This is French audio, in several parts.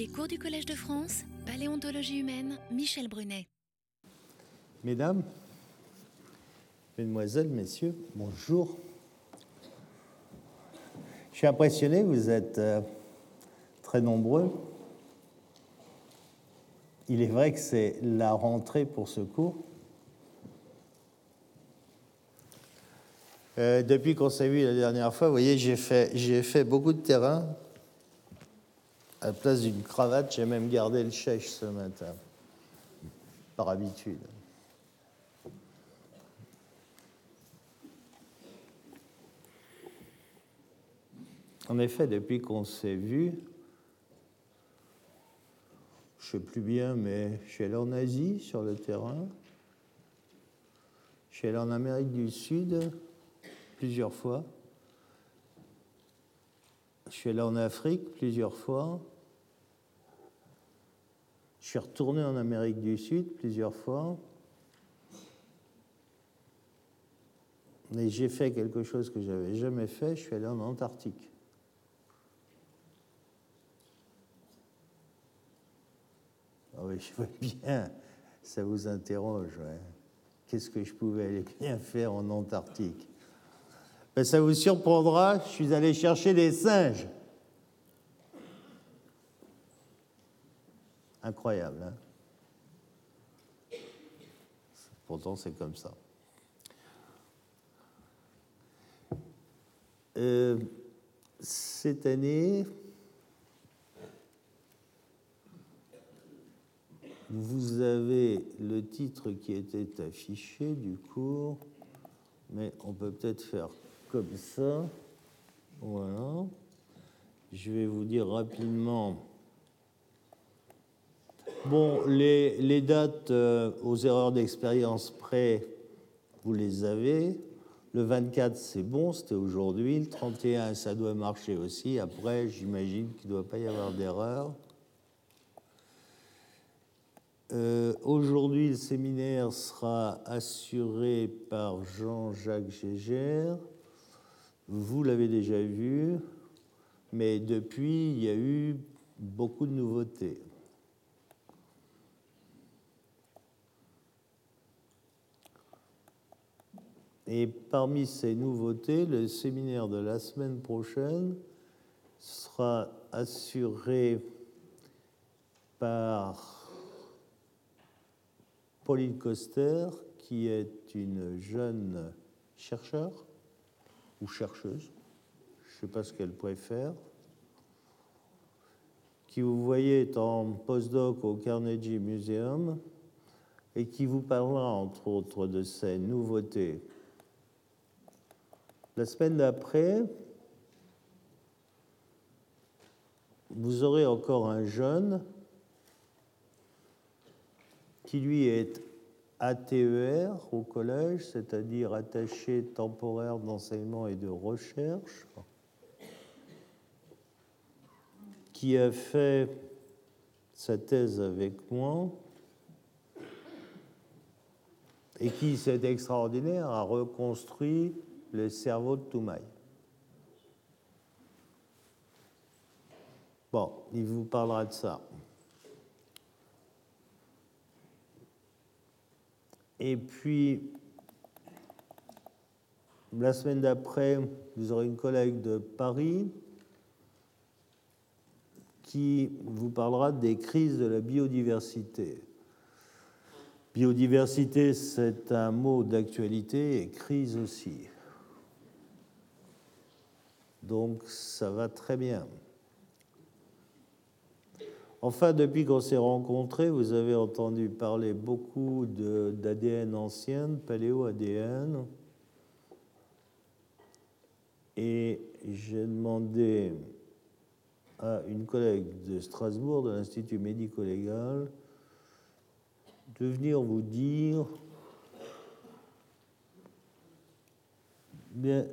Les cours du Collège de France, Paléontologie humaine, Michel Brunet. Mesdames, Mesdemoiselles, Messieurs, bonjour. Je suis impressionné, vous êtes euh, très nombreux. Il est vrai que c'est la rentrée pour ce cours. Euh, depuis qu'on s'est vu la dernière fois, vous voyez, j'ai fait, j'ai fait beaucoup de terrain. À la place d'une cravate, j'ai même gardé le chèche ce matin, par habitude. En effet, depuis qu'on s'est vu, je ne sais plus bien, mais je suis allé en Asie sur le terrain. Je suis allé en Amérique du Sud plusieurs fois. Je suis allé en Afrique plusieurs fois. Je suis retourné en Amérique du Sud plusieurs fois. Et j'ai fait quelque chose que j'avais jamais fait. Je suis allé en Antarctique. Ah oui, je vois bien, ça vous interroge. Qu'est-ce que je pouvais aller bien faire en Antarctique? Ben, Ça vous surprendra, je suis allé chercher des singes. Incroyable, hein Pourtant, c'est comme ça. Euh, cette année, Vous avez le titre qui était affiché du cours, mais on peut peut-être faire comme ça. Voilà. Je vais vous dire rapidement. Bon, les, dates euh, aux erreurs d'expérience près, vous les avez. Le 24, c'est bon, c'était aujourd'hui. Le 31, ça doit marcher aussi. Après, j'imagine qu'il ne doit pas y avoir d'erreur. Euh, aujourd'hui, le séminaire sera assuré par Jean-Jacques Gégère. Vous l'avez déjà vu, mais depuis, il y a eu beaucoup de nouveautés. Et parmi ces nouveautés, le séminaire de la semaine prochaine sera assuré par Pauline Coster, qui est une jeune chercheur ou chercheuse, je ne sais pas ce qu'elle préfère, qui vous voyez est en postdoc au Carnegie Museum et qui vous parlera entre autres de ces nouveautés. La semaine d'après, vous aurez encore un jeune qui lui est ATER au collège, c'est-à-dire attaché temporaire d'enseignement et de recherche, qui a fait sa thèse avec moi et qui, c'est extraordinaire, a reconstruit le cerveau de Toumaï. Bon, il vous parlera de ça. Et puis, la semaine d'après, vous aurez une collègue de Paris qui vous parlera des crises de la biodiversité. Biodiversité, c'est un mot d'actualité et crise aussi. Donc ça va très bien. Enfin, depuis qu'on s'est rencontrés, vous avez entendu parler beaucoup d'ADN ancien, paléo-ADN. Et j'ai demandé à une collègue de Strasbourg, de l'Institut médico-légal, de venir vous dire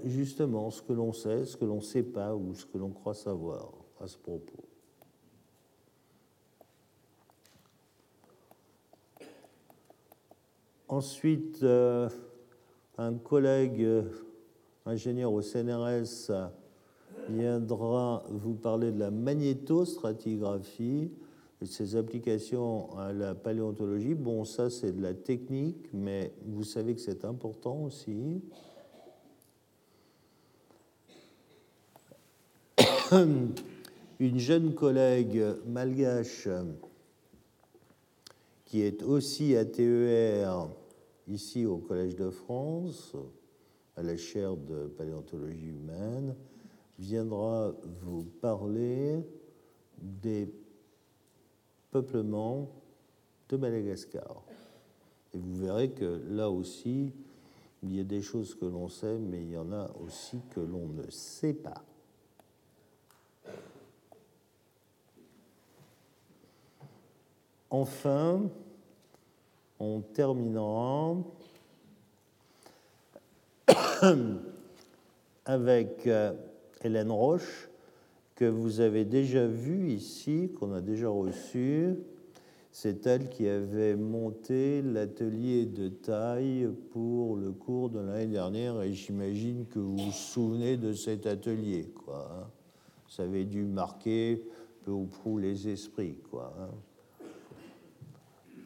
justement ce que l'on sait, ce que l'on ne sait pas ou ce que l'on croit savoir à ce propos. Ensuite, euh, un collègue euh, ingénieur au CNRS viendra vous parler de la magnétostratigraphie et de ses applications à la paléontologie. Bon, ça c'est de la technique, mais vous savez que c'est important aussi. Une jeune collègue malgache qui est aussi à TER ici au Collège de France, à la chaire de paléontologie humaine, viendra vous parler des peuplements de Madagascar. Et vous verrez que là aussi, il y a des choses que l'on sait, mais il y en a aussi que l'on ne sait pas. Enfin, on terminera avec euh, Hélène Roche, que vous avez déjà vue ici, qu'on a déjà reçue. C'est elle qui avait monté l'atelier de taille pour le cours de l'année dernière et j'imagine que vous vous souvenez de cet atelier. Quoi, hein. Ça avait dû marquer peu ou prou les esprits. Quoi, hein.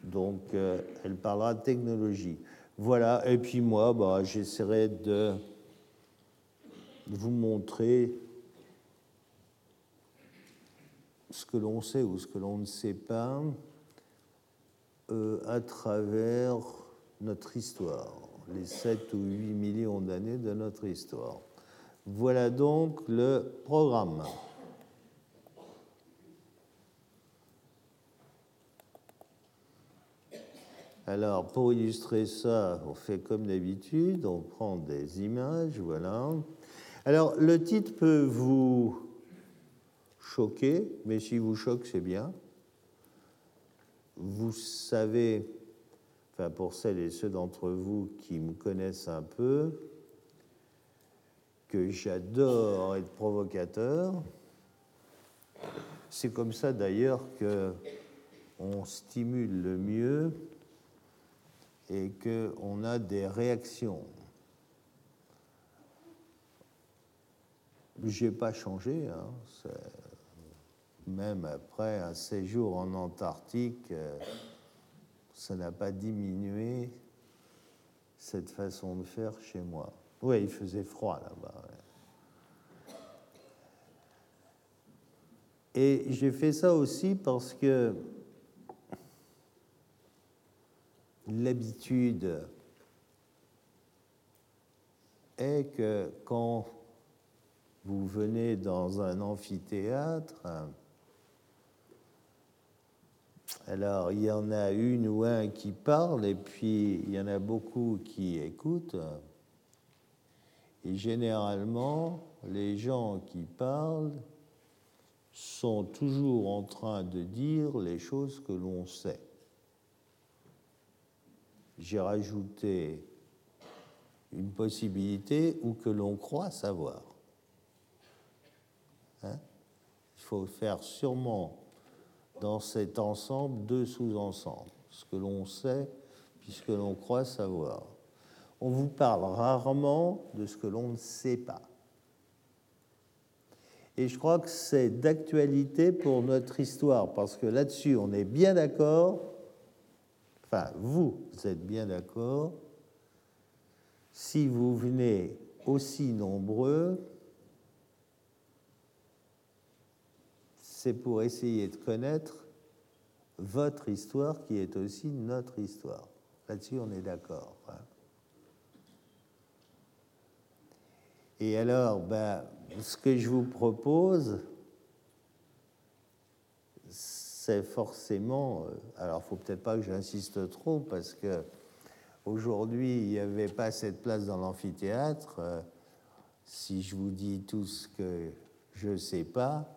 Donc, euh, elle parlera de technologie. Voilà, et puis moi, bah, j'essaierai de vous montrer ce que l'on sait ou ce que l'on ne sait pas euh, à travers notre histoire, les 7 ou 8 millions d'années de notre histoire. Voilà donc le programme. Alors, pour illustrer ça, on fait comme d'habitude, on prend des images, voilà. Alors, le titre peut vous choquer, mais si vous choque, c'est bien. Vous savez, enfin pour celles et ceux d'entre vous qui me connaissent un peu, que j'adore être provocateur. C'est comme ça d'ailleurs que on stimule le mieux et qu'on a des réactions. Je n'ai pas changé, hein, même après un séjour en Antarctique, euh, ça n'a pas diminué cette façon de faire chez moi. Oui, il faisait froid là-bas. Et j'ai fait ça aussi parce que l'habitude est que quand vous venez dans un amphithéâtre, alors il y en a une ou un qui parle et puis il y en a beaucoup qui écoutent. Et généralement, les gens qui parlent sont toujours en train de dire les choses que l'on sait j'ai rajouté une possibilité ou que l'on croit savoir. Hein? Il faut faire sûrement dans cet ensemble deux sous-ensembles, ce que l'on sait puisque l'on croit savoir. On vous parle rarement de ce que l'on ne sait pas. Et je crois que c'est d'actualité pour notre histoire, parce que là-dessus, on est bien d'accord, enfin vous, êtes bien d'accord, si vous venez aussi nombreux, c'est pour essayer de connaître votre histoire qui est aussi notre histoire. Là-dessus, on est d'accord. Hein. Et alors, ben, ce que je vous propose, c'est forcément. Euh, alors, faut peut-être pas que j'insiste trop parce que aujourd'hui, il n'y avait pas cette place dans l'amphithéâtre. Euh, si je vous dis tout ce que je ne sais pas,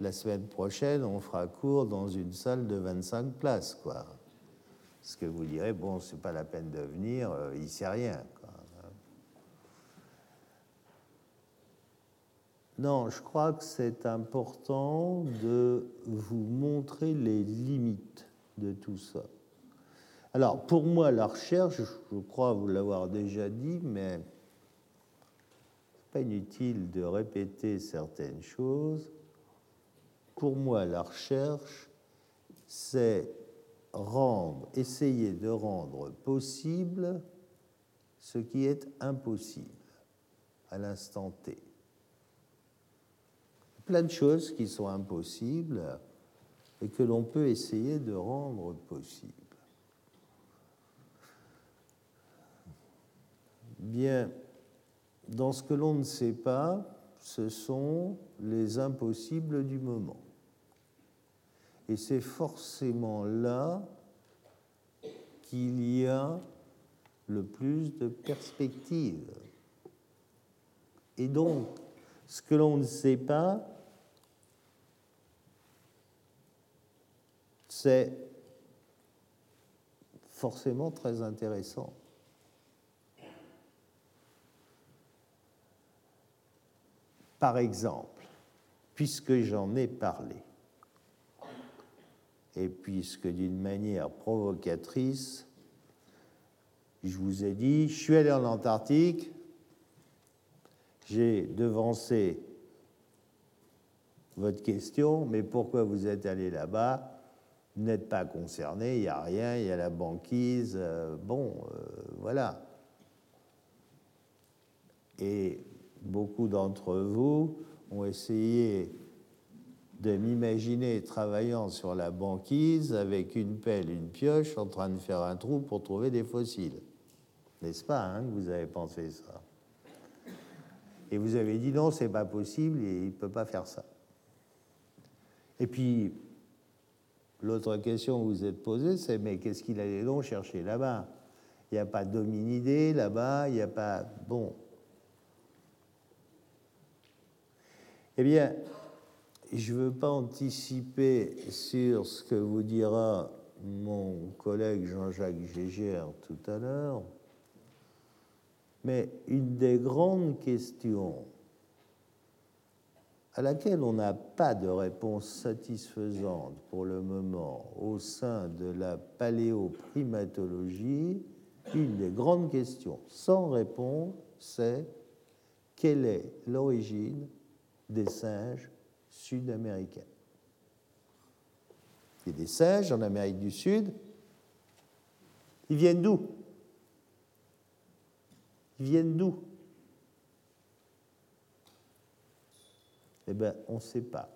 la semaine prochaine, on fera cours dans une salle de 25 places, quoi. Ce que vous direz, bon, c'est pas la peine de venir, euh, il sait rien. Non, je crois que c'est important de vous montrer les limites de tout ça. Alors, pour moi, la recherche, je crois vous l'avoir déjà dit, mais Pas inutile de répéter certaines choses. Pour moi, la recherche, c'est rendre, essayer de rendre possible ce qui est impossible à l'instant T. Plein de choses qui sont impossibles et que l'on peut essayer de rendre possibles. Bien, dans ce que l'on ne sait pas, ce sont les impossibles du moment. Et c'est forcément là qu'il y a le plus de perspectives. Et donc, ce que l'on ne sait pas, c'est forcément très intéressant. Par exemple, puisque j'en ai parlé, et puisque d'une manière provocatrice, je vous ai dit, je suis allé en Antarctique, j'ai devancé votre question, mais pourquoi vous êtes allé là-bas? N'êtes pas concerné, il n'y a rien, il y a la banquise, euh, bon, euh, voilà. Et beaucoup d'entre vous ont essayé de m'imaginer travaillant sur la banquise avec une pelle, une pioche, en train de faire un trou pour trouver des fossiles. N'est-ce pas hein, que vous avez pensé ça? Et vous avez dit non, c'est pas possible, il ne peut pas faire ça. Et puis, l'autre question que vous êtes posée, c'est mais qu'est-ce qu'il allait donc chercher là-bas? Il n'y a pas d'hominidés là-bas, il n'y a pas. Bon. Eh bien, je ne veux pas anticiper sur ce que vous dira mon collègue Jean-Jacques Gégère tout à l'heure, mais une des grandes questions à laquelle on n'a pas de réponse satisfaisante pour le moment au sein de la paléoprimatologie, une des grandes questions sans réponse, c'est quelle est l'origine des singes sud-américains? A des singes en Amérique du Sud. Ils viennent d'où? Ils viennent d'où? Eh bien, on ne sait pas.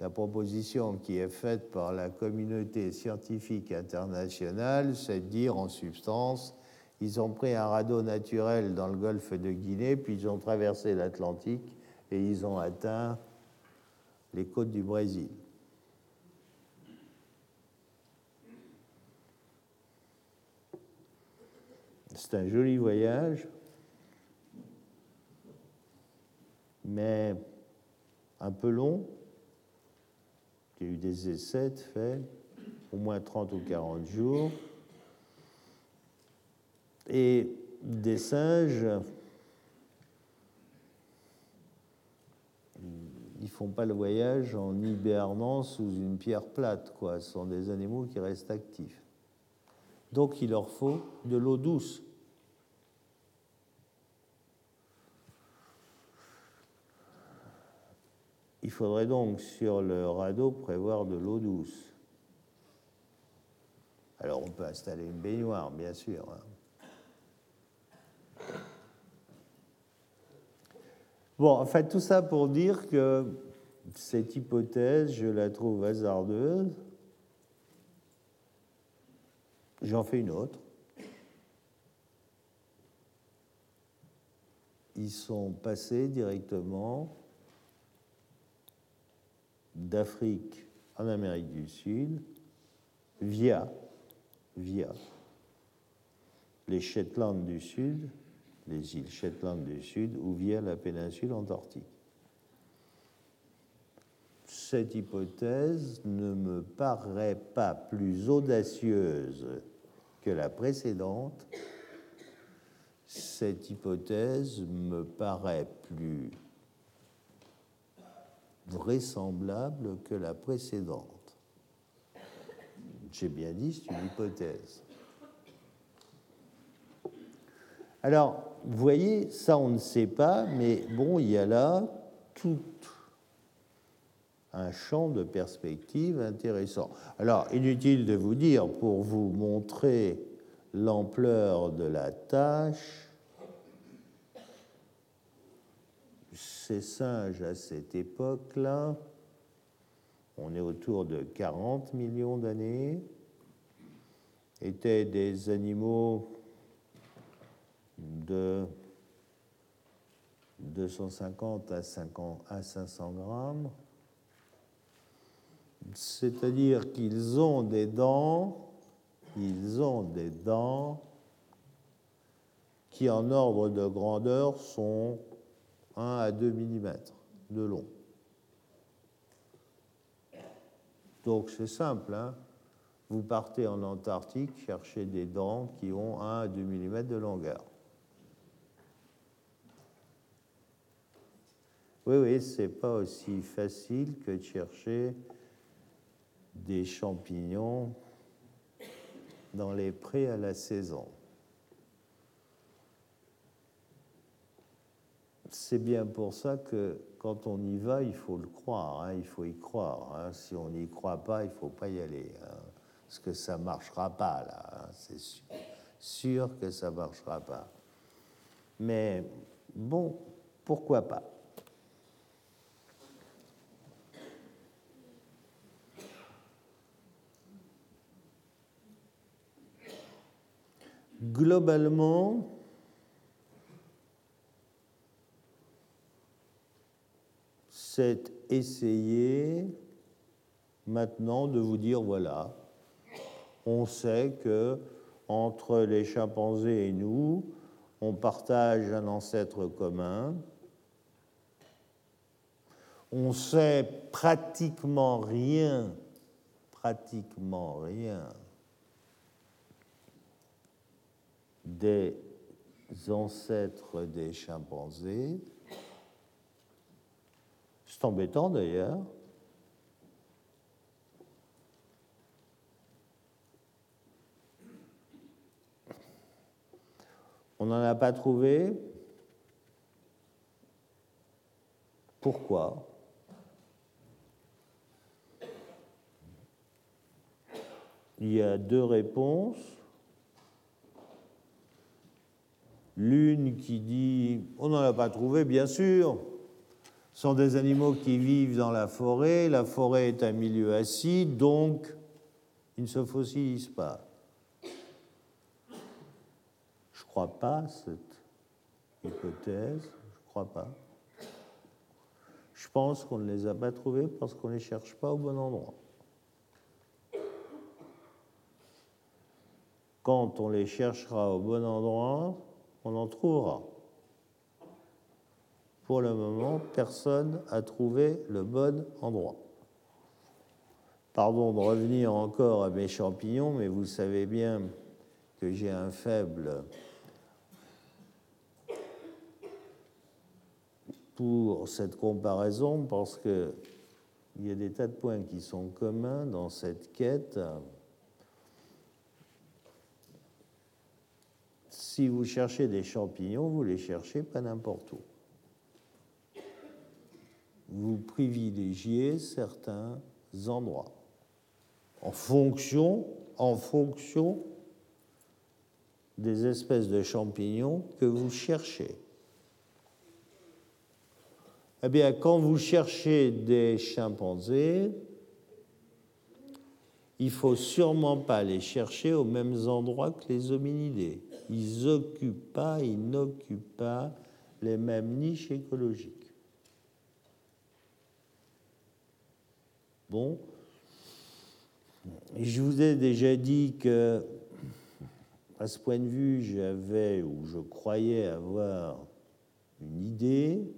La proposition qui est faite par la communauté scientifique internationale, c'est de dire en substance, ils ont pris un radeau naturel dans le golfe de Guinée, puis ils ont traversé l'Atlantique et ils ont atteint les côtes du Brésil. C'est un joli voyage, mais un peu long. Il y a eu des essais faits, au moins 30 ou 40 jours. Et des singes, ils font pas le voyage en hibernant sous une pierre plate, quoi. Ce sont des animaux qui restent actifs. Donc il leur faut de l'eau douce. Il faudrait donc sur le radeau prévoir de l'eau douce. Alors on peut installer une baignoire, bien sûr. Hein. Bon, en fait, tout ça pour dire que cette hypothèse, je la trouve hasardeuse. J'en fais une autre. Ils sont passés directement d'Afrique en Amérique du Sud via, via les Shetland du Sud les îles Shetland du Sud ou via la péninsule antarctique. Cette hypothèse ne me paraît pas plus audacieuse que la précédente. Cette hypothèse me paraît plus vraisemblable que la précédente. J'ai bien dit, c'est une hypothèse. Alors, vous voyez, ça on ne sait pas, mais bon, il y a là tout un champ de perspective intéressant. Alors, inutile de vous dire, pour vous montrer l'ampleur de la tâche, ces singes à cette époque-là, on est autour de 40 millions d'années, étaient des animaux de 250 à, 500 grammes, c'est-à-dire qu'ils ont des dents, ils ont des dents qui en ordre de grandeur sont 1 à 2 mm de long. Donc c'est simple, hein vous partez en Antarctique chercher des dents qui ont 1 à 2 mm de longueur. Oui, oui, c'est pas aussi facile que de chercher des champignons dans les prés à la saison. C'est bien pour ça que quand on y va, il faut le croire, hein, il faut y croire. Hein. Si on n'y croit pas, il ne faut pas y aller. Hein, parce que ça ne marchera pas, là, c'est sûr, sûr que ça ne marchera pas. Mais bon, pourquoi pas? Globalement, c'est essayer maintenant de vous dire voilà, on sait que entre les chimpanzés et nous, on partage un ancêtre commun. On sait pratiquement rien, pratiquement rien des ancêtres des chimpanzés. C'est embêtant d'ailleurs. On n'en a pas trouvé. Pourquoi? Il y a deux réponses. L'une qui dit on n'en a pas trouvé, bien sûr. Sont des animaux qui vivent dans la forêt. La forêt est un milieu acide, donc ils ne se fossilisent pas. Je ne crois pas cette hypothèse. Je ne crois pas. Je pense qu'on ne les a pas trouvés parce qu'on ne les cherche pas au bon endroit. Quand on les cherchera au bon endroit, on en trouvera. Pour le moment, personne n'a trouvé le bon endroit. Pardon de revenir encore à mes champignons, mais vous savez bien que j'ai un faible pour cette comparaison parce qu'il y a des tas de points qui sont communs dans cette quête. si vous cherchez des champignons, vous les cherchez pas n'importe où. Vous privilégiez certains endroits en fonction, des espèces de champignons que vous cherchez. Eh bien, quand vous cherchez des chimpanzés, il faut sûrement pas les chercher aux mêmes endroits que les hominidés ils n'occupent pas, ils n'occupent pas les mêmes niches écologiques. Bon, je vous ai déjà dit que, à ce point de vue, j'avais ou je croyais avoir une idée.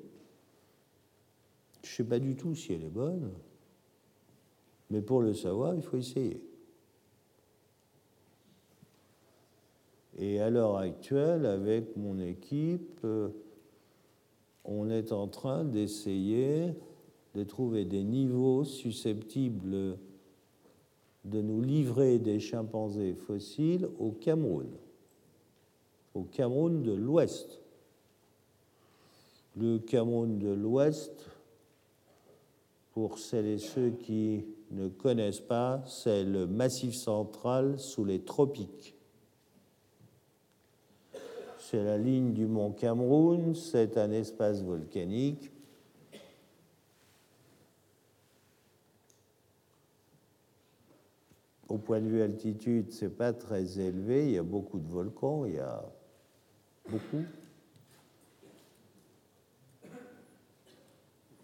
Je ne sais pas du tout si elle est bonne, mais pour le savoir, il faut essayer. Et à l'heure actuelle, avec mon équipe, euh, on est en train d'essayer de trouver des niveaux susceptibles de nous livrer des chimpanzés fossiles au Cameroun. au Cameroun de l'Ouest. Le Cameroun de l'Ouest, pour celles et ceux qui ne connaissent pas, c'est le massif central sous les tropiques. C'est la ligne du mont Cameroun, c'est un espace volcanique. Au point de vue altitude, c'est pas très élevé, il y a beaucoup de volcans, il y a beaucoup.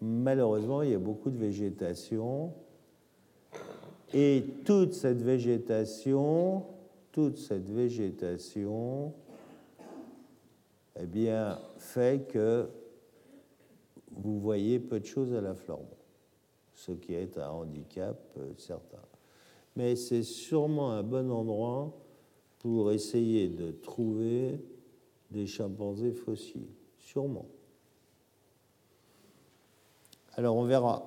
Malheureusement, il y a beaucoup de végétation. Et toute cette végétation, toute cette végétation, eh bien, fait que vous voyez peu de choses à la flambe, ce qui est un handicap euh, certain. Mais c'est sûrement un bon endroit pour essayer de trouver des chimpanzés fossiles, sûrement. Alors on verra.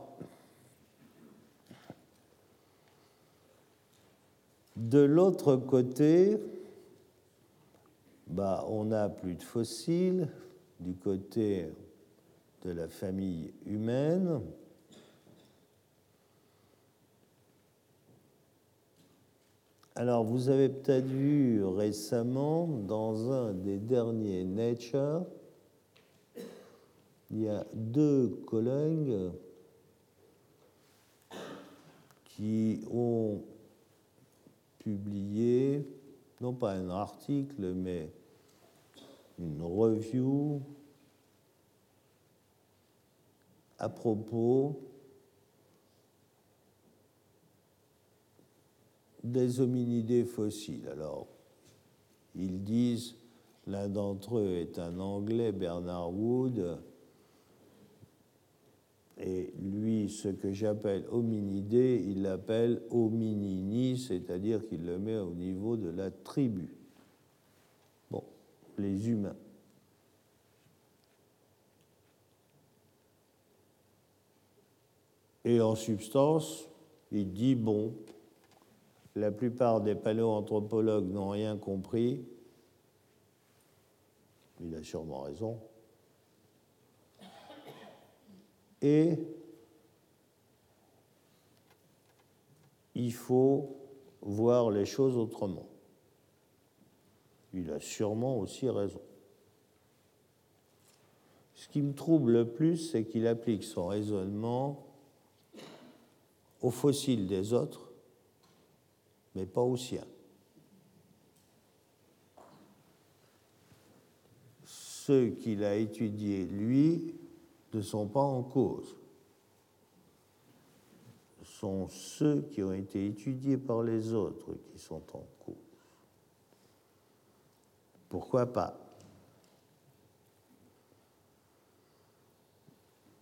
De l'autre côté, bah, on n'a plus de fossiles du côté de la famille humaine. Alors, vous avez peut-être vu récemment dans un des derniers Nature, il y a deux collègues qui ont publié, non pas un article, mais une review à propos des hominidés fossiles. Alors, ils disent, l'un d'entre eux est un Anglais, Bernard Wood, et lui, ce que j'appelle hominidé, il l'appelle hominini, c'est-à-dire qu'il le met au niveau de la tribu les humains. Et en substance, il dit, bon, la plupart des paléoanthropologues n'ont rien compris. Il a sûrement raison. Et il faut voir les choses autrement il a sûrement aussi raison. Ce qui me trouble le plus, c'est qu'il applique son raisonnement aux fossiles des autres, mais pas aux siens. Ceux qu'il a étudiés, lui, ne sont pas en cause. Ce sont ceux qui ont été étudiés par les autres qui sont en cause. Pourquoi pas?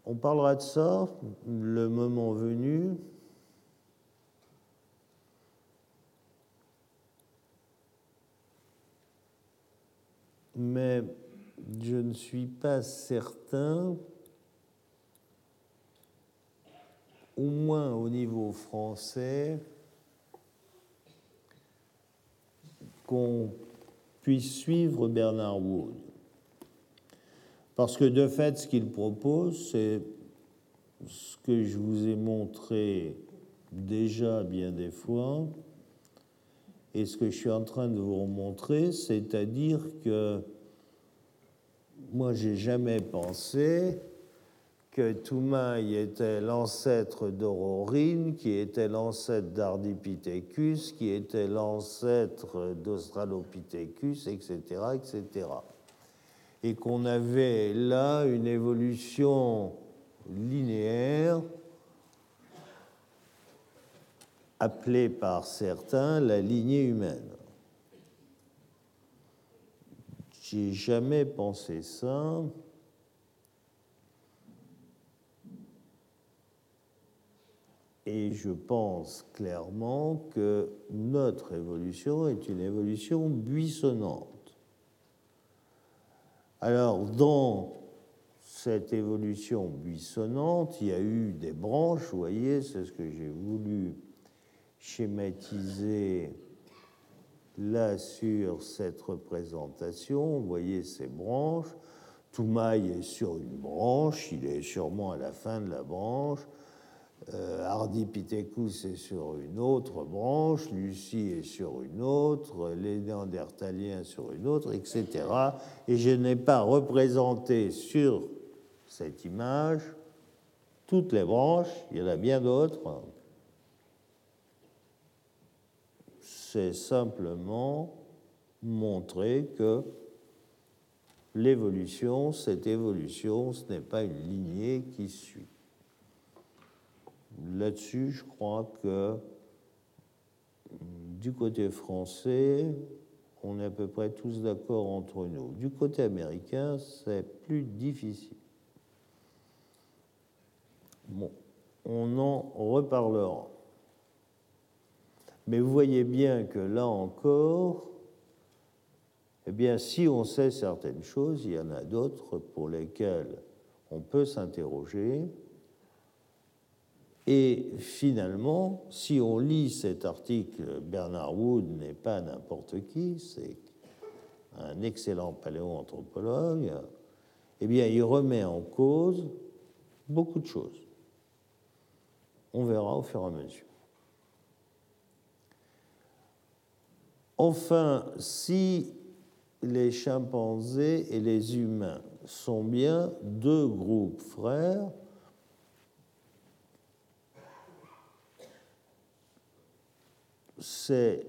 On parlera de ça le moment venu. Mais je ne suis pas certain, au moins au niveau français, qu'on puisse suivre Bernard Wood. Parce que de fait, ce qu'il propose, c'est ce que je vous ai montré déjà bien des fois, et ce que je suis en train de vous montrer, c'est-à-dire que moi, j'ai jamais pensé que Toumaï était l'ancêtre d'Aurorine, qui était l'ancêtre d'Ardipithecus, qui était l'ancêtre d'Australopithecus, etc., etc. Et qu'on avait là une évolution linéaire appelée par certains la lignée humaine. J'ai jamais pensé ça. Et je pense clairement que notre évolution est une évolution buissonnante. Alors, dans cette évolution buissonnante, il y a eu des branches, vous voyez, c'est ce que j'ai voulu schématiser là sur cette représentation, vous voyez ces branches. Toumaï est sur une branche, il est sûrement à la fin de la branche. Euh, est sur une autre branche, Lucie est sur une autre, les Néandertaliens sur une autre, etc. Et je n'ai pas représenté sur cette image toutes les branches, il y en a bien d'autres. C'est simplement montrer que l'évolution, cette évolution, ce n'est pas une lignée qui suit. Là-dessus, je crois que du côté français, on est à peu près tous d'accord entre nous. Du côté américain, c'est plus difficile. Bon, on en reparlera. Mais vous voyez bien que là encore, eh bien, si on sait certaines choses, il y en a d'autres pour lesquelles on peut s'interroger. Et finalement, si on lit cet article, Bernard Wood n'est pas n'importe qui, c'est un excellent paléoanthropologue, eh bien, il remet en cause beaucoup de choses. On verra au fur et à mesure. Enfin, si les chimpanzés et les humains sont bien deux groupes frères, c'est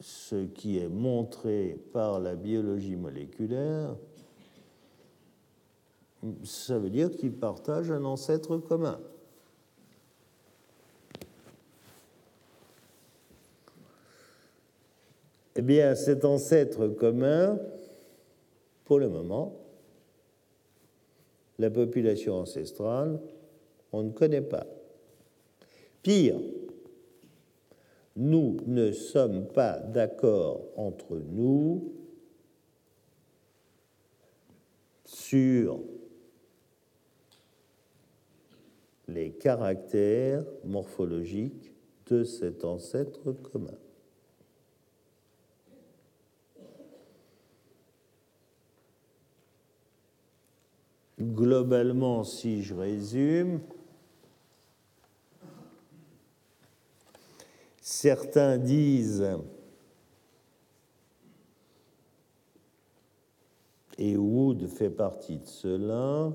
ce qui est montré par la biologie moléculaire, ça veut dire qu'ils partagent un ancêtre commun. Eh bien, cet ancêtre commun, pour le moment, la population ancestrale, on ne connaît pas. Pire, nous ne sommes pas d'accord entre nous sur les caractères morphologiques de cet ancêtre commun. Globalement, si je résume, Certains disent, et Wood fait partie de cela,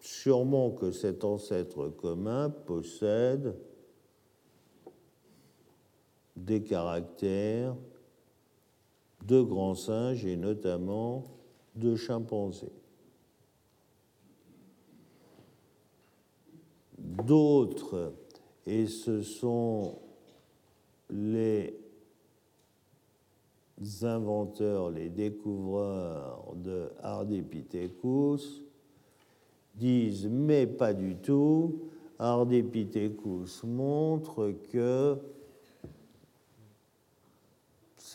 sûrement que cet ancêtre commun possède des caractères de grands singes et notamment de chimpanzés. d'autres, et ce sont les inventeurs, les découvreurs de Ardipithecus, disent mais pas du tout. Ardipithecus montre que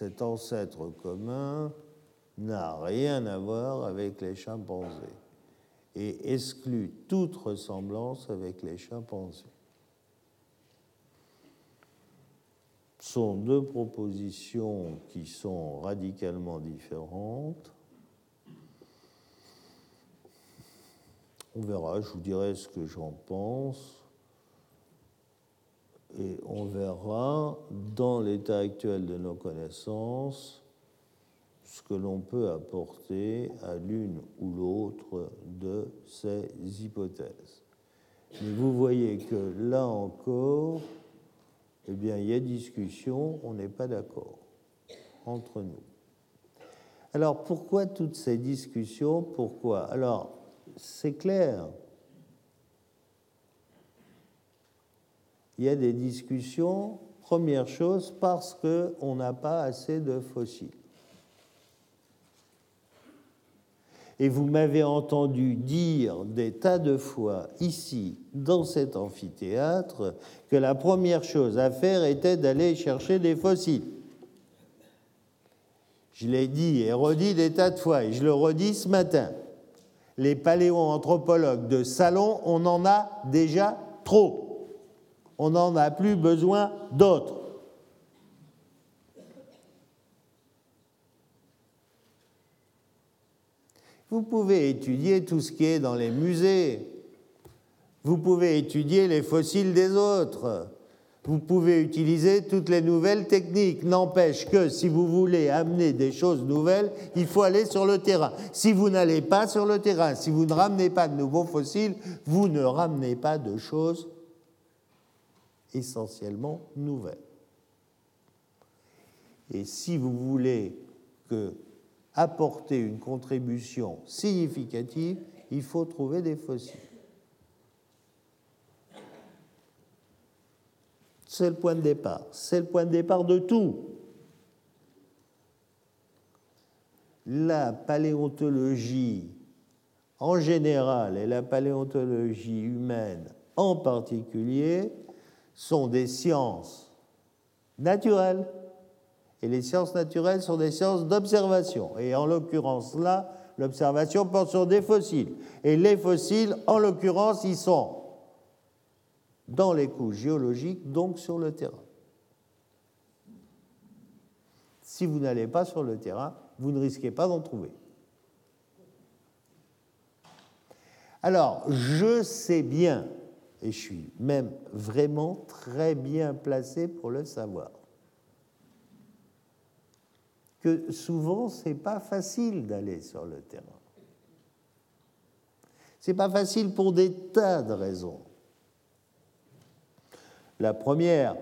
cet ancêtre commun n'a rien à voir avec les chimpanzés et exclut toute ressemblance avec les chimpanzés. Ce sont deux propositions qui sont radicalement différentes. On verra, je vous dirai ce que j'en pense. Et on verra, dans l'état actuel de nos connaissances, ce que l'on peut apporter à l'une ou l'autre de ces hypothèses. Mais vous voyez que là encore, eh bien, il y a discussion, on n'est pas d'accord entre nous. Alors pourquoi toutes ces discussions? Pourquoi? Alors, c'est clair. Il y a des discussions, première chose, parce qu'on n'a pas assez de fossiles. Et vous m'avez entendu dire des tas de fois ici, dans cet amphithéâtre, que la première chose à faire était d'aller chercher des fossiles. Je l'ai dit et redit des tas de fois, et je le redis ce matin. Les paléoanthropologues de salon, on en a déjà trop on n'en a plus besoin d'autres. Vous pouvez étudier tout ce qui est dans les musées. Vous pouvez étudier les fossiles des autres. Vous pouvez utiliser toutes les nouvelles techniques. N'empêche que si vous voulez amener des choses nouvelles, il faut aller sur le terrain. Si vous n'allez pas sur le terrain, si vous ne ramenez pas de nouveaux fossiles, vous ne ramenez pas de choses essentiellement nouvelles. Et si vous voulez que apporter une contribution significative, il faut trouver des fossiles. C'est le point de départ. C'est le point de départ de tout. La paléontologie en général et la paléontologie humaine en particulier sont des sciences naturelles et les sciences naturelles sont des sciences d'observation. Et en l'occurrence, là, l'observation porte sur des fossiles. Et les fossiles, en l'occurrence, ils sont dans les couches géologiques, donc sur le terrain. Si vous n'allez pas sur le terrain, vous ne risquez pas d'en trouver. Alors, je sais bien, et je suis même vraiment très bien placé pour le savoir, que souvent, ce n'est pas facile d'aller sur le terrain. Ce n'est pas facile pour des tas de raisons. La première,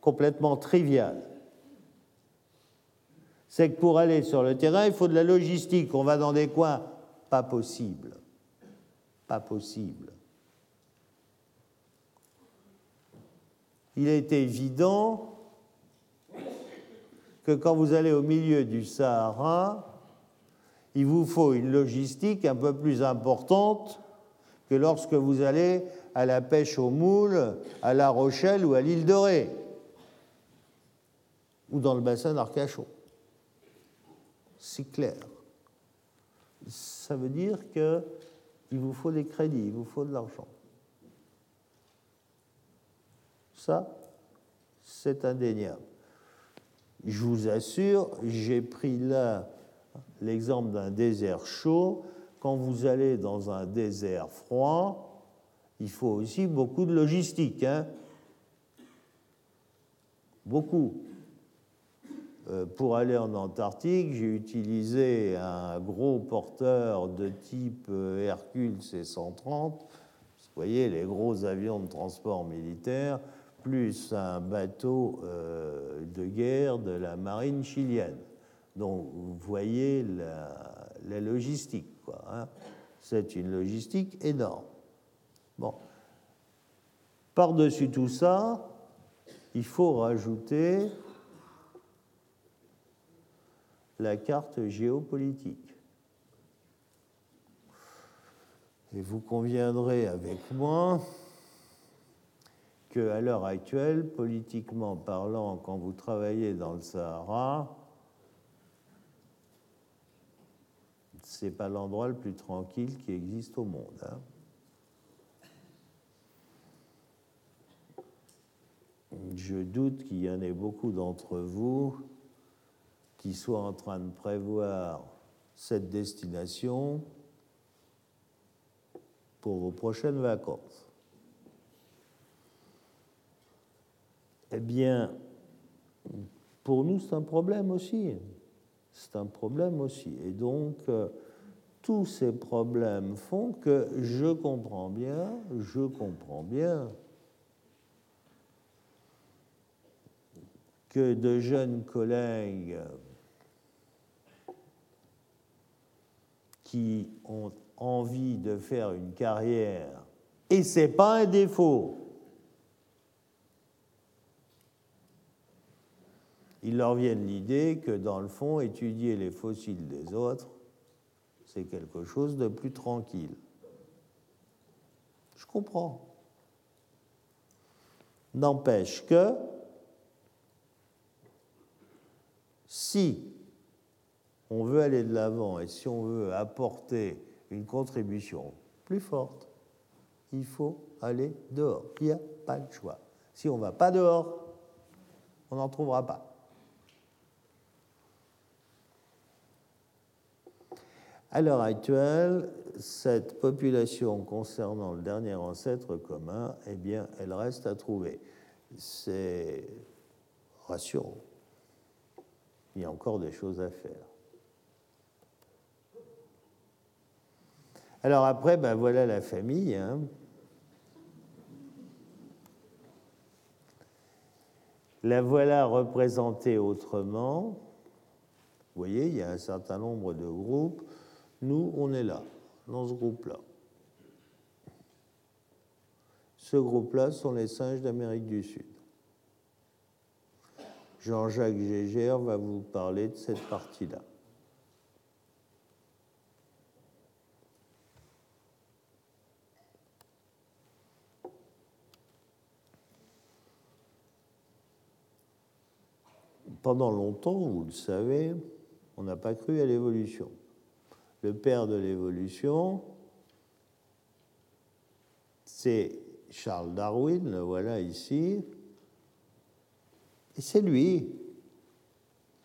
complètement triviale, c'est que pour aller sur le terrain, il faut de la logistique. On va dans des coins pas possible. Pas possible. Il est évident que quand vous allez au milieu du Sahara, il vous faut une logistique un peu plus importante que lorsque vous allez à la pêche aux moules à La Rochelle ou à l'île de Ré, ou dans le bassin d'Arcachon. C'est clair. Ça veut dire qu'il vous faut des crédits, il vous faut de l'argent. Ça, c'est indéniable je vous assure, j'ai pris là l'exemple d'un désert chaud. Quand vous allez dans un désert froid, il faut aussi beaucoup de logistique. Hein beaucoup. Euh, pour aller en Antarctique, j'ai utilisé un gros porteur de type euh, Hercule C-130. Vous voyez, les gros avions de transport militaire plus un bateau euh, de guerre de la marine chilienne. Donc vous voyez la, logistique. Hein. C'est une logistique énorme. Bon. Par-dessus tout ça, il faut rajouter la carte géopolitique. Et vous conviendrez avec moi à l'heure actuelle, politiquement parlant, quand vous travaillez dans le Sahara, c'est pas l'endroit le plus tranquille qui existe au monde. Hein. Je doute qu'il y en ait beaucoup d'entre vous qui soient en train de prévoir cette destination pour vos prochaines vacances. Eh bien, pour nous, c'est un problème aussi. C'est un problème aussi. Et donc, euh, tous ces problèmes font que je comprends bien, je comprends bien que de jeunes collègues qui ont envie de faire une carrière, et c'est pas un défaut, il leur vient l'idée que, dans le fond, étudier les fossiles des autres, c'est quelque chose de plus tranquille. Je comprends. N'empêche que, si on veut aller de l'avant et si on veut apporter une contribution plus forte, il faut aller dehors. Il n'y a pas de choix. Si on ne va pas dehors, on n'en trouvera pas. À l'heure actuelle, cette population concernant le dernier ancêtre commun, eh bien, elle reste à trouver. C'est rassurant. Il y a encore des choses à faire. Alors après, ben voilà la famille. Hein. La voilà représentée autrement. Vous voyez, il y a un certain nombre de groupes. Nous, on est là, dans ce groupe-là. Ce groupe-là sont les singes d'Amérique du Sud. Jean-Jacques Gégère va vous parler de cette partie-là. pendant longtemps, vous le savez, on n'a pas cru à l'évolution. Le père de l'évolution, c'est Charles Darwin, le voilà ici, et c'est lui,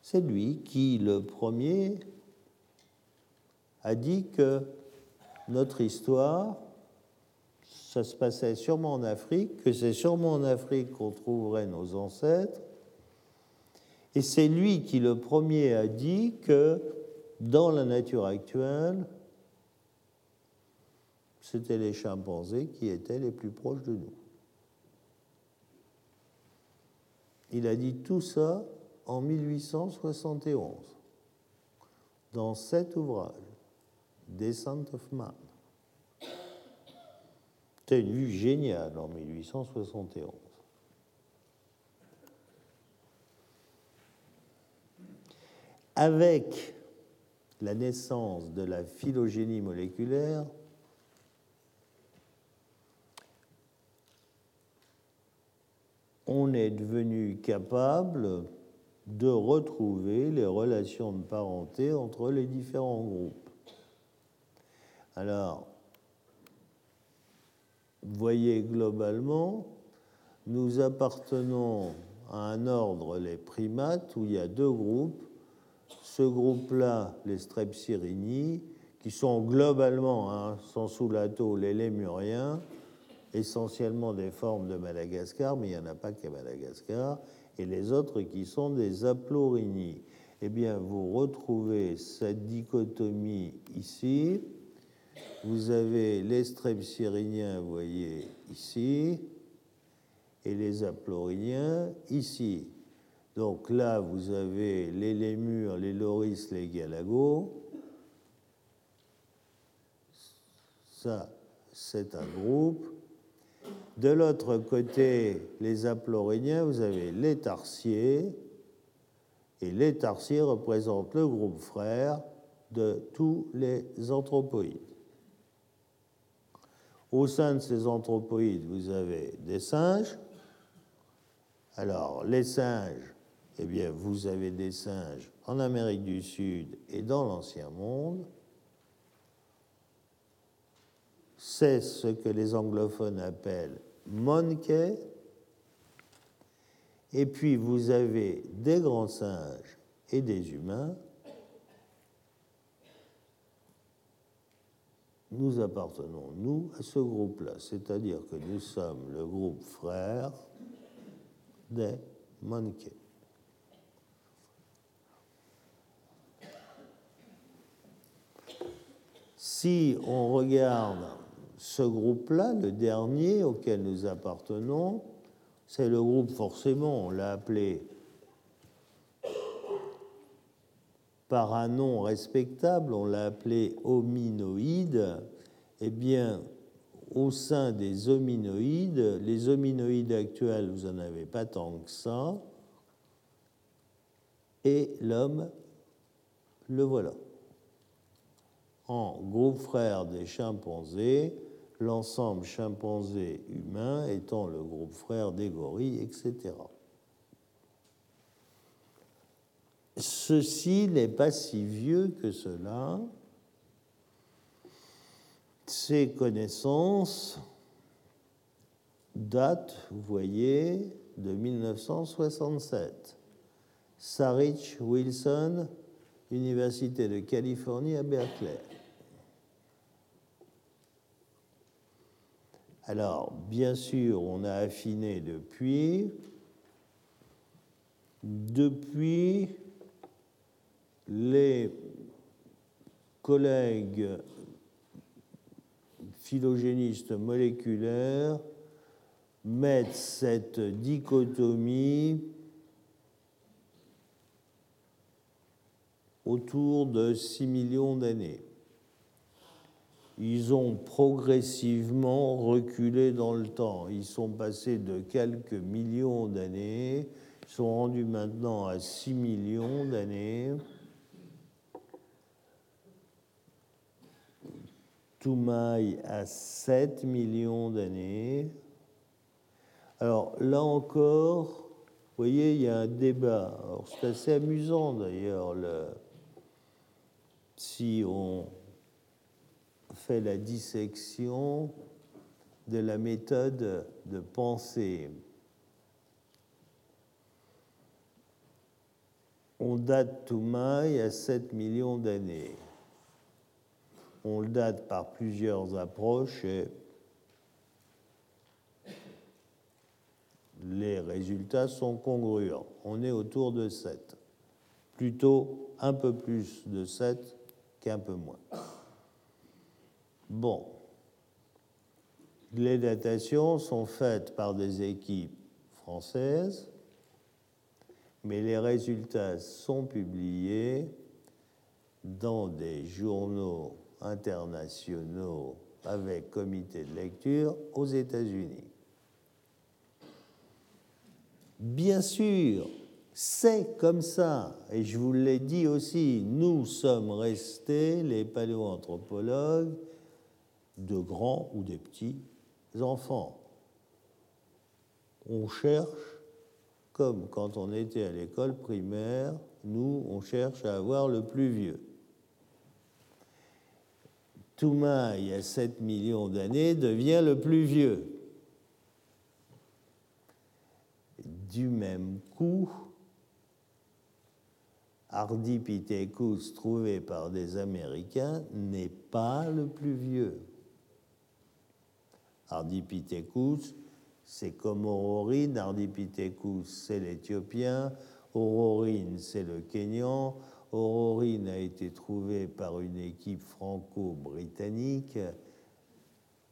c'est lui qui, le premier, a dit que notre histoire, ça se passait sûrement en Afrique, que c'est sûrement en Afrique qu'on trouverait nos ancêtres, et c'est lui qui, le premier, a dit que dans la nature actuelle, c'était les chimpanzés qui étaient les plus proches de nous. Il a dit tout ça en 1871, dans cet ouvrage, Descent of Man. C'était une vue géniale en 1871. avec la naissance de la phylogénie moléculaire, on est devenu capable de retrouver les relations de parenté entre les différents groupes. Alors, voyez globalement, nous appartenons à un ordre, les primates, où il y a deux groupes ce groupe-là, les Strepsirini, qui sont globalement, hein, sans soulato, les lémuriens, essentiellement des formes de Madagascar, mais il n'y en a pas qu'à Madagascar, et les autres qui sont des Aplorini. Eh bien, vous retrouvez cette dichotomie ici. Vous avez les Strepsiriniens, vous voyez, ici, et les Aploriniens ici. Donc là, vous avez les lémurs, les loris, les galagos. Ça, c'est un groupe. De l'autre côté, les aploriniens, vous avez les tarsiers. Et les tarsiers représentent le groupe frère de tous les anthropoïdes. Au sein de ces anthropoïdes, vous avez des singes. Alors, les singes, eh bien, vous avez des singes en Amérique du Sud et dans l'Ancien Monde. C'est ce que les anglophones appellent monkey. Et puis, vous avez des grands singes et des humains. Nous appartenons, nous, à ce groupe-là, c'est-à-dire que nous sommes le groupe frère des monkeys. Si on regarde ce groupe-là, le dernier auquel nous appartenons, c'est le groupe forcément, on l'a appelé par un nom respectable, on l'a appelé hominoïde, eh bien, au sein des hominoïdes, les hominoïdes actuels, vous n'en avez pas tant que ça, et l'homme, le voilà groupe frère des chimpanzés, l'ensemble chimpanzé humain étant le groupe frère des gorilles, etc. Ceci n'est pas si vieux que cela. Ces connaissances datent, vous voyez, de 1967. Sarich Wilson, Université de Californie à Berkeley. Alors, bien sûr, on a affiné depuis. Depuis, les collègues phylogénistes moléculaires mettent cette dichotomie autour de 6 millions d'années. Ils ont progressivement reculé dans le temps. Ils sont passés de quelques millions d'années, ils sont rendus maintenant à 6 millions d'années. Toumaï à 7 millions d'années. Alors là encore, vous voyez, il y a un débat. C'est assez amusant d'ailleurs si on fait la dissection de la méthode de pensée. On date Toumaï à 7 millions d'années on le date par plusieurs approches et les résultats sont congruents. On est autour de 7. Plutôt un peu plus de 7 qu'un peu moins. Bon. Les datations sont faites par des équipes françaises, mais les résultats sont publiés dans des journaux internationaux avec comité de lecture aux États-Unis. Bien sûr, c'est comme ça, et je vous l'ai dit aussi, nous sommes restés, les paléoanthropologues, de grands ou des petits enfants. On cherche, comme quand on était à l'école primaire, nous, on cherche à avoir le plus vieux. Touma, il y a 7 millions d'années, devient le plus vieux. Du même coup, Ardipithecus, trouvé par des Américains, n'est pas le plus vieux. Ardipithecus, c'est comme Aurorine. Ardipithecus, c'est l'Éthiopien. Aurorine, c'est le Kenyan. Aurorine a été trouvé par une équipe franco-britannique,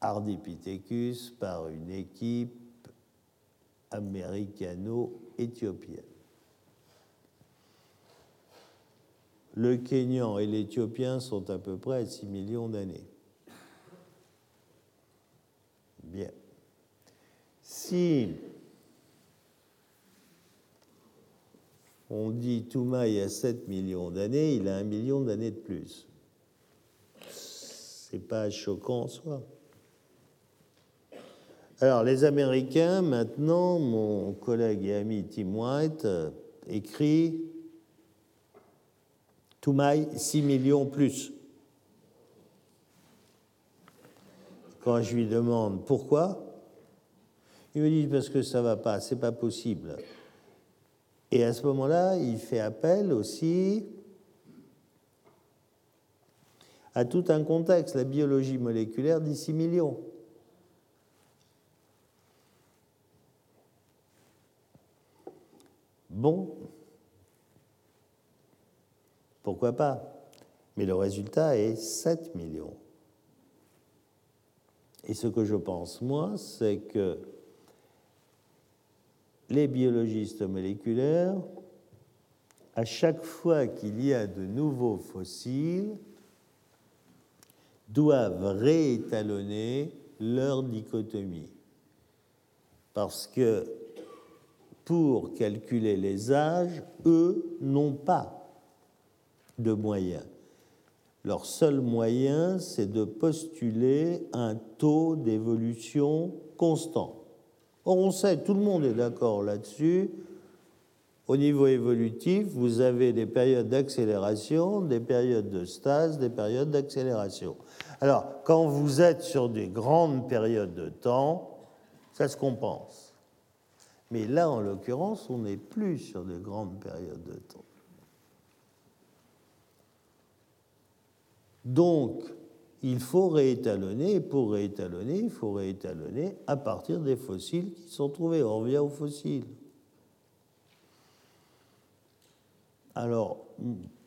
Ardipithecus par une équipe américano-éthiopienne. Le Kenyan et l'Éthiopien sont à peu près à 6 millions d'années. Bien. Si on dit Touma a 7 millions d'années, il a un million d'années de plus. C'est pas choquant en soi. Alors, les Américains, maintenant, mon collègue et ami Tim White euh, écrit Toumaï 6 millions plus. Quand je lui demande pourquoi, il me dit parce que ça va pas, c'est pas possible. Et à ce moment-là, il fait appel aussi à tout un contexte, la biologie moléculaire d'ici millions. Bon, pourquoi pas? Mais le résultat est 7 millions. Et ce que je pense, moi, c'est que les biologistes moléculaires, à chaque fois qu'il y a de nouveaux fossiles, doivent réétalonner leur dichotomie. Parce que pour calculer les âges, eux n'ont pas de moyens. Leur seul moyen, c'est de postuler un taux d'évolution constant. Or, on sait, tout le monde est d'accord là-dessus. Au niveau évolutif, vous avez des périodes d'accélération, des périodes de stase, des périodes d'accélération. Alors, quand vous êtes sur des grandes périodes de temps, ça se compense. Mais là, en l'occurrence, on n'est plus sur des grandes périodes de temps. Donc, il faut réétalonner, et pour réétalonner, il faut réétalonner à partir des fossiles qui sont trouvés. On revient aux fossiles. Alors,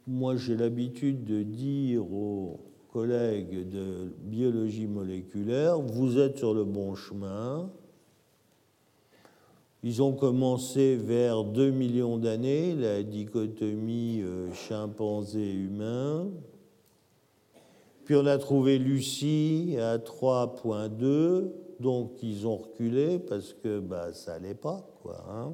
moi j'ai l'habitude de dire aux collègues de biologie moléculaire, vous êtes sur le bon chemin. Ils ont commencé vers 2 millions d'années, la dichotomie euh, chimpanzé-humain. Puis on a trouvé Lucie à 3.2, donc ils ont reculé parce que bah, ça n'allait pas. Hein.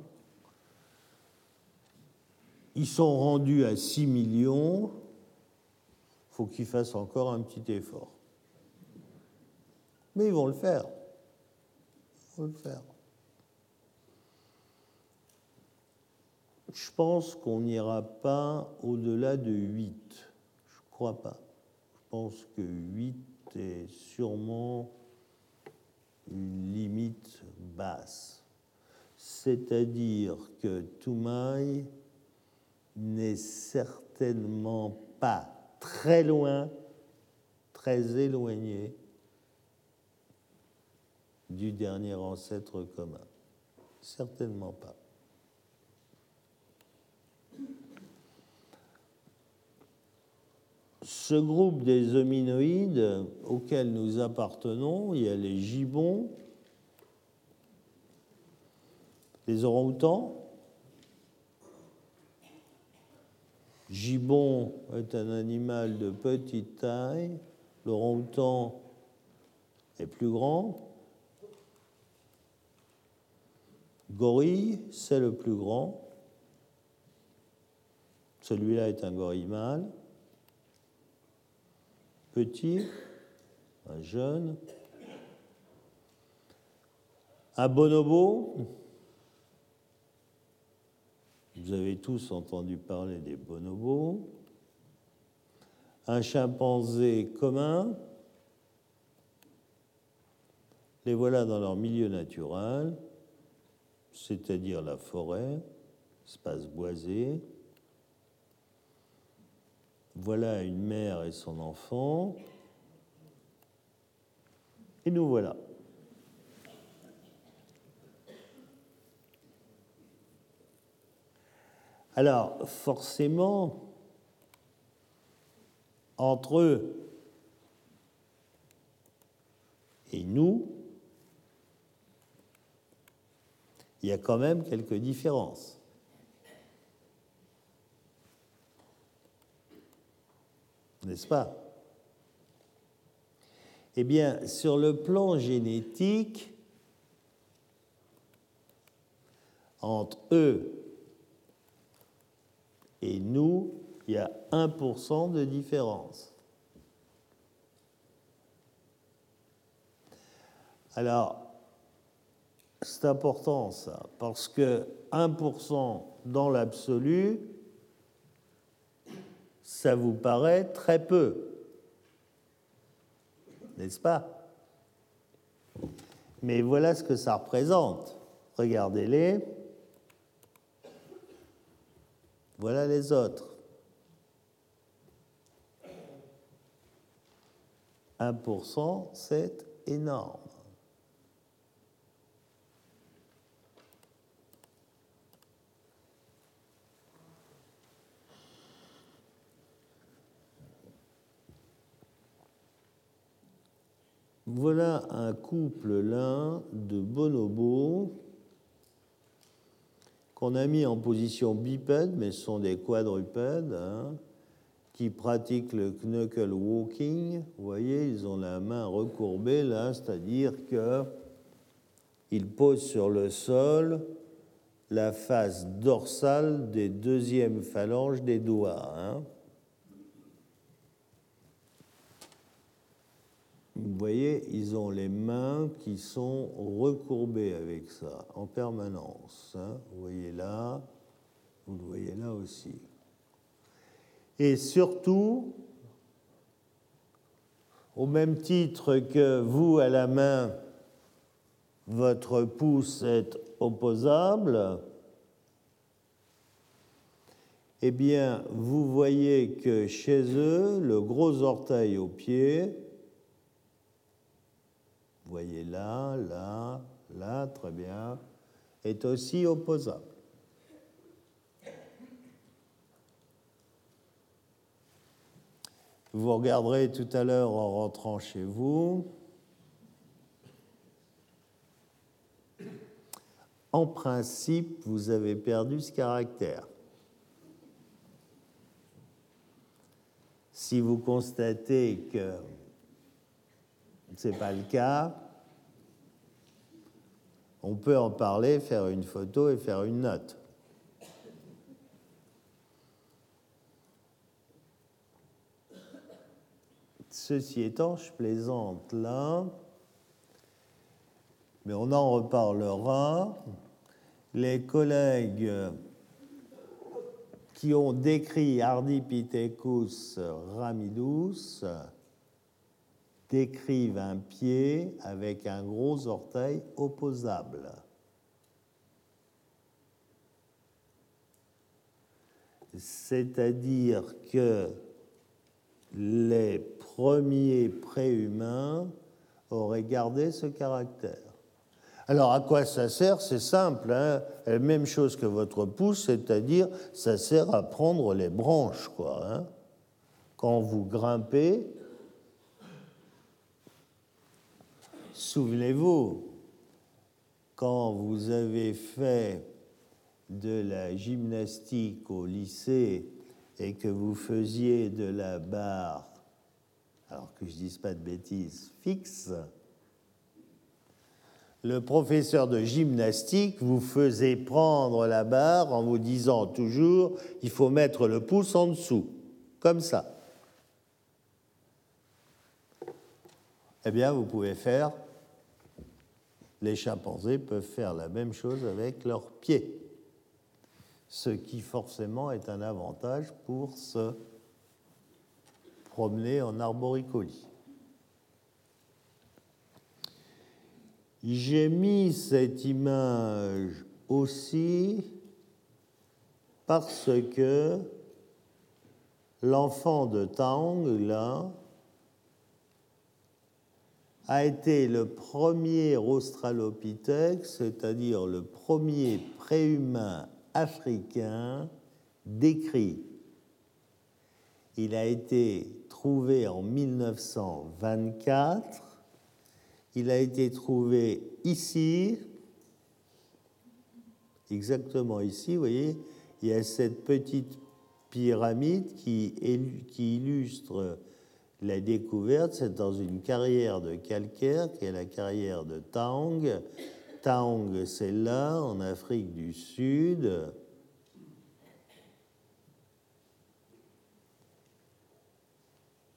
Ils sont rendus à 6 millions, il faut qu'ils fassent encore un petit effort. Mais ils vont le faire. Ils vont le faire. Je pense qu'on n'ira pas au-delà de 8. Je ne crois pas. Je pense que 8 est sûrement une limite basse. C'est-à-dire que Toumaï n'est certainement pas très loin, très éloigné du dernier ancêtre commun. Certainement pas. Ce groupe des hominoïdes auxquels nous appartenons, il y a les gibbons, les orang-outans. Gibbon est un animal de petite taille, l'orang-outan est plus grand. Gorille, c'est le plus grand. Celui-là est un gorille mâle petit, un jeune. Un bonobo, vous avez tous entendu parler des bonobos. Un chimpanzé commun, les voilà dans leur milieu naturel, c'est-à-dire la forêt, espace boisé. Voilà une mère et son enfant. Et nous voilà. Alors, forcément, entre eux et nous, il y a quand même quelques différences. N'est-ce pas? Eh bien, sur le plan génétique, entre eux et nous, il y a 1% de différence. Alors, c'est important ça, parce que 1% dans l'absolu, ça vous paraît très peu, n'est-ce pas? Mais voilà ce que ça représente. Regardez-les. Voilà les autres. 1%, c'est énorme. Voilà un couple là de bonobos qu'on a mis en position bipède, mais ce sont des quadrupèdes, hein, qui pratiquent le knuckle walking. Vous voyez, ils ont la main recourbée là, c'est-à-dire qu'ils posent sur le sol la face dorsale des deuxièmes phalanges des doigts. Hein. Vous voyez, ils ont les mains qui sont recourbées avec ça en permanence. Hein. Vous voyez là, vous le voyez là aussi. Et surtout, au même titre que vous à la main, votre pouce est opposable, eh bien, vous voyez que chez eux, le gros orteil au pied vous voyez là, là, là, très bien, est aussi opposable. Vous regarderez tout à l'heure en rentrant chez vous. En principe, vous avez perdu ce caractère. Si vous constatez que ce n'est pas le cas, on peut en parler, faire une photo et faire une note. Ceci étant, je plaisante là, mais on en reparlera. Les collègues qui ont décrit Ardipithecus ramidus décrivent un pied avec un gros orteil opposable. C'est-à-dire que les premiers préhumains auraient gardé ce caractère. Alors à quoi ça sert? C'est simple, hein la même chose que votre pouce, c'est-à-dire ça sert à prendre les branches. Quoi, hein Quand vous grimpez, souvenez-vous, quand vous avez fait de la gymnastique au lycée et que vous faisiez de la barre, alors que je ne dise pas de bêtises, fixe, le professeur de gymnastique vous faisait prendre la barre en vous disant toujours il faut mettre le pouce en dessous, comme ça. Eh bien, vous pouvez faire, les chimpanzés peuvent faire la même chose avec leurs pieds, ce qui forcément est un avantage pour se promener en arboricolis. J'ai mis cette image aussi parce que l'enfant de Tang, là, a été le premier australopithèque, c'est-à-dire le premier préhumain africain décrit. Il a été trouvé en 1924 il a été trouvé ici, exactement ici, vous voyez, il y a cette petite pyramide qui, illustre la découverte, c'est dans une carrière de calcaire qui est la carrière de Tang. Tang, c'est là, en Afrique du Sud.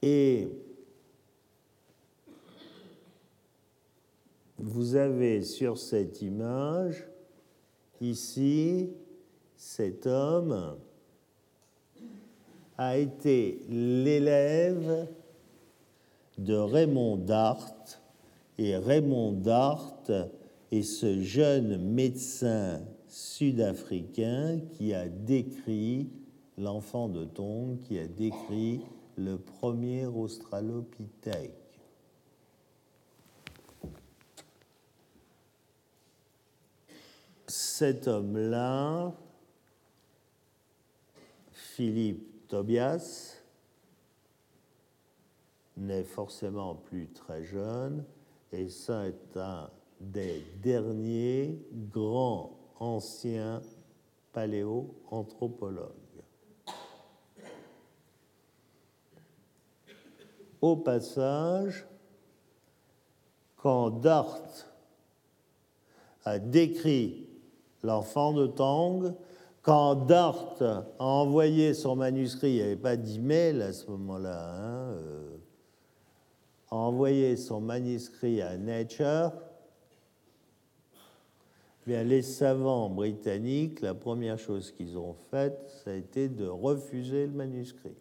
Et vous avez sur cette image, ici, cet homme a été l'élève de Raymond Dart, et Raymond Dart est ce jeune médecin sud-africain qui a décrit l'enfant de Tongue, qui a décrit le premier australopithèque. cet homme-là, Philippe Tobias, n'est forcément plus très jeune, et ça est un des derniers grands anciens paléoanthropologues. Au passage, quand Dart a décrit l'enfant de Tang. Quand Dart a envoyé son manuscrit, il n'y avait pas d'email à ce moment-là, hein, euh, a envoyé son manuscrit à Nature, bien, les savants britanniques, la première chose qu'ils ont faite, ça a été de refuser le manuscrit.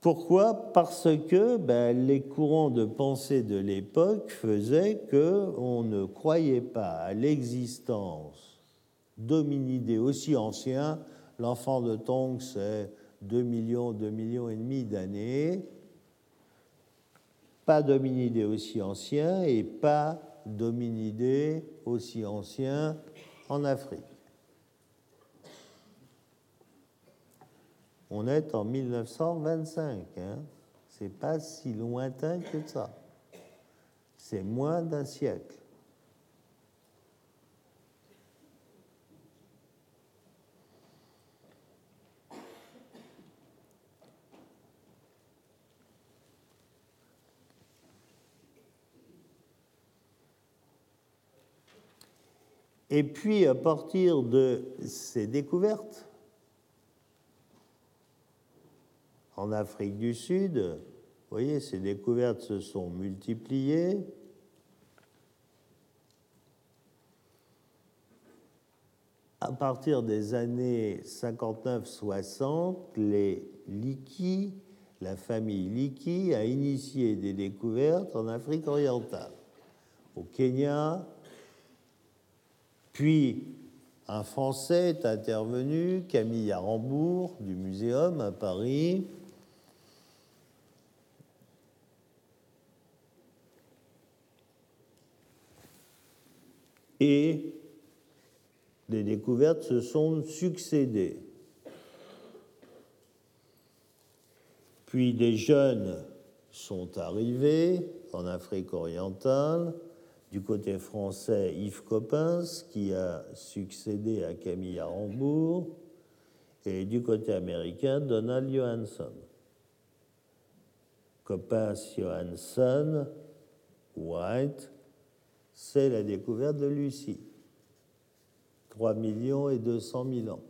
Pourquoi? Parce que ben, les courants de pensée de l'époque faisaient qu'on ne croyait pas à l'existence d'hominidés aussi anciens. L'enfant de Tongue, c'est 2 millions, 2 millions et demi d'années. pas d'hominidés aussi anciens et pas d'hominidés aussi anciens en Afrique. On est en 1925, hein. c'est pas si lointain que ça. C'est moins d'un siècle. Et puis, à partir de ces découvertes, en Afrique du Sud, vous voyez, ces découvertes se sont multipliées. À partir des années 59-60, les Liki, la famille Liki, a initié des découvertes en Afrique orientale, au Kenya, puis, un Français est intervenu, Camille Arambourg, du Muséum à Paris. Et les découvertes se sont succédées. Puis des jeunes sont arrivés en Afrique orientale, du côté français, Yves Coppens, qui a succédé à Camille Arambourg, et du côté américain, Donald Johansson. Coppens, Johansson, White, c'est la découverte de Lucie. 3 millions et 200 000 ans.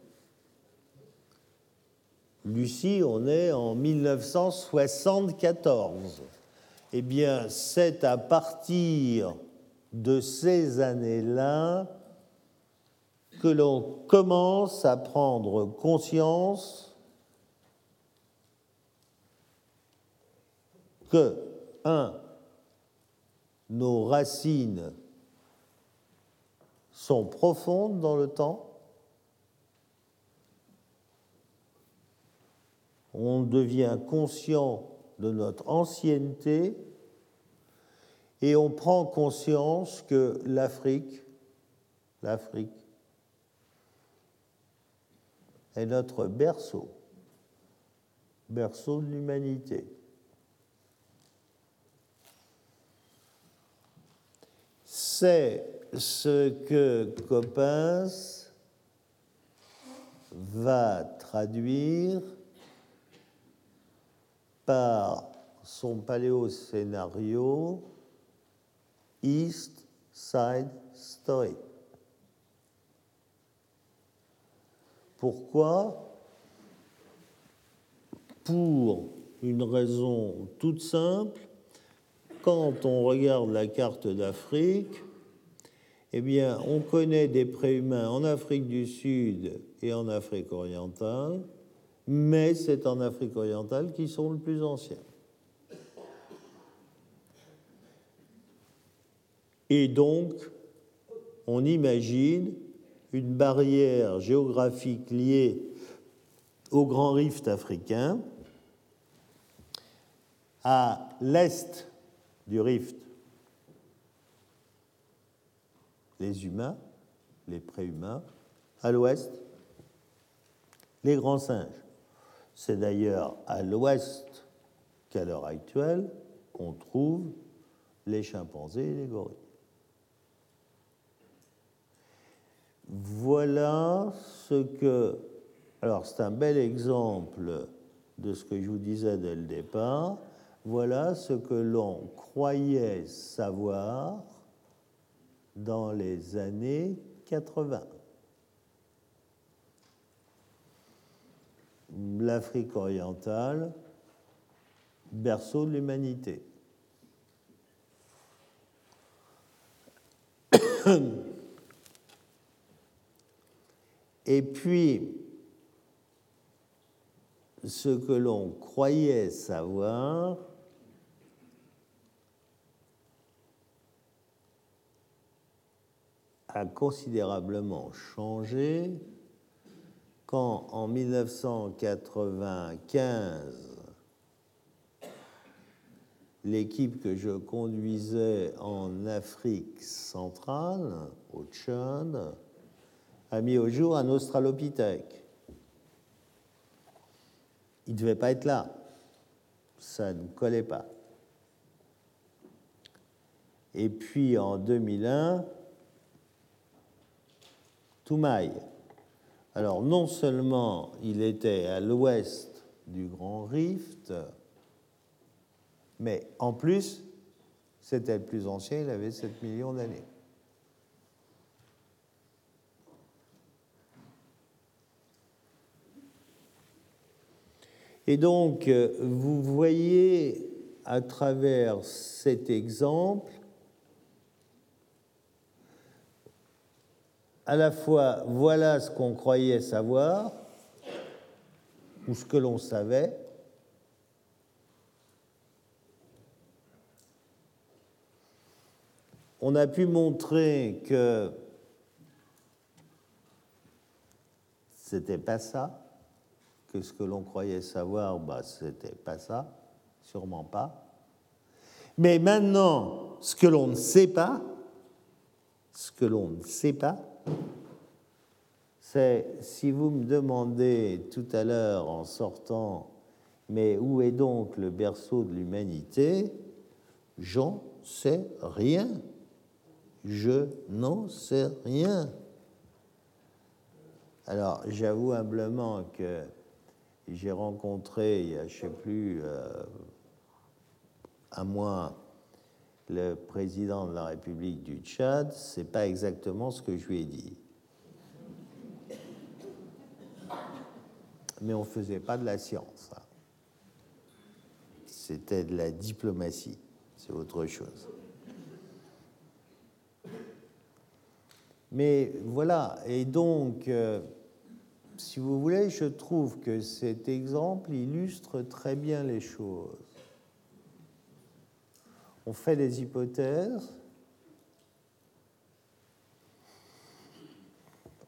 Lucie, on est en 1974. Eh bien, c'est à partir de ces années-là que l'on commence à prendre conscience que, un, nos racines sont profondes dans le temps, on devient conscient de notre ancienneté et on prend conscience que l'Afrique, l'Afrique, est notre berceau, berceau de l'humanité. C'est ce que Coppens va traduire par son paléoscénario East Side Story. Pourquoi? Pour une raison toute simple, quand on regarde la carte d'Afrique, eh bien, on connaît des préhumains en Afrique du Sud et en Afrique orientale, mais c'est en Afrique orientale qu'ils sont le plus anciens. Et donc, on imagine une barrière géographique liée au grand rift africain. À l'est du rift, les humains, les préhumains. À l'ouest, les grands singes. C'est d'ailleurs à l'ouest qu'à l'heure actuelle, on trouve les chimpanzés et les gorilles. Voilà ce que... Alors c'est un bel exemple de ce que je vous disais dès le départ. Voilà ce que l'on croyait savoir dans les années 80. L'Afrique orientale, berceau de l'humanité. Et puis, ce que l'on croyait savoir, a considérablement changé quand en 1995 l'équipe que je conduisais en Afrique centrale, au Tchad, a mis au jour un australopithèque. Il ne devait pas être là. Ça ne collait pas. Et puis en 2001, Toumaï. Alors non seulement il était à l'ouest du Grand Rift, mais en plus, c'était le plus ancien, il avait 7 millions d'années. Et donc, euh, vous voyez à travers cet exemple à la fois voilà ce qu'on croyait savoir ou ce que l'on savait, on a pu montrer que c'était pas ça, ce que l'on croyait savoir, bah, c'était pas ça, sûrement pas. Mais maintenant, ce que l'on ne sait pas, ce que l'on ne sait pas, c'est si vous me demandez tout à l'heure en sortant, mais où est donc le berceau de l'humanité J'en sais rien. Je n'en sais rien. Alors, j'avoue humblement que j'ai rencontré, il y a, je ne sais plus, euh, un mois, le président de la République du Tchad, c'est pas exactement ce que je lui ai dit. Mais on ne faisait pas de la science. Hein. C'était de la diplomatie. C'est autre chose. Mais voilà, et donc, euh, si vous voulez, je trouve que cet exemple illustre très bien les choses. On fait des hypothèses,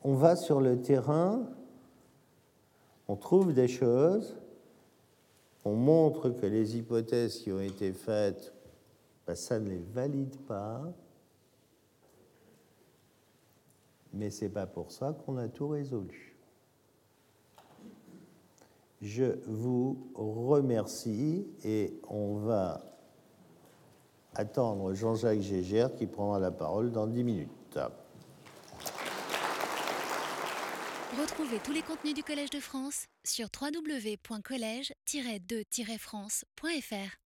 on va sur le terrain, on trouve des choses, on montre que les hypothèses qui ont été faites, ben, ça ne les valide pas, mais ce n'est pas pour ça qu'on a tout résolu. Je vous remercie et on va attendre Jean-Jacques Gégère qui prendra la parole dans 10 minutes. Retrouvez tous les contenus du Collège de France sur www.colège-2-france.fr.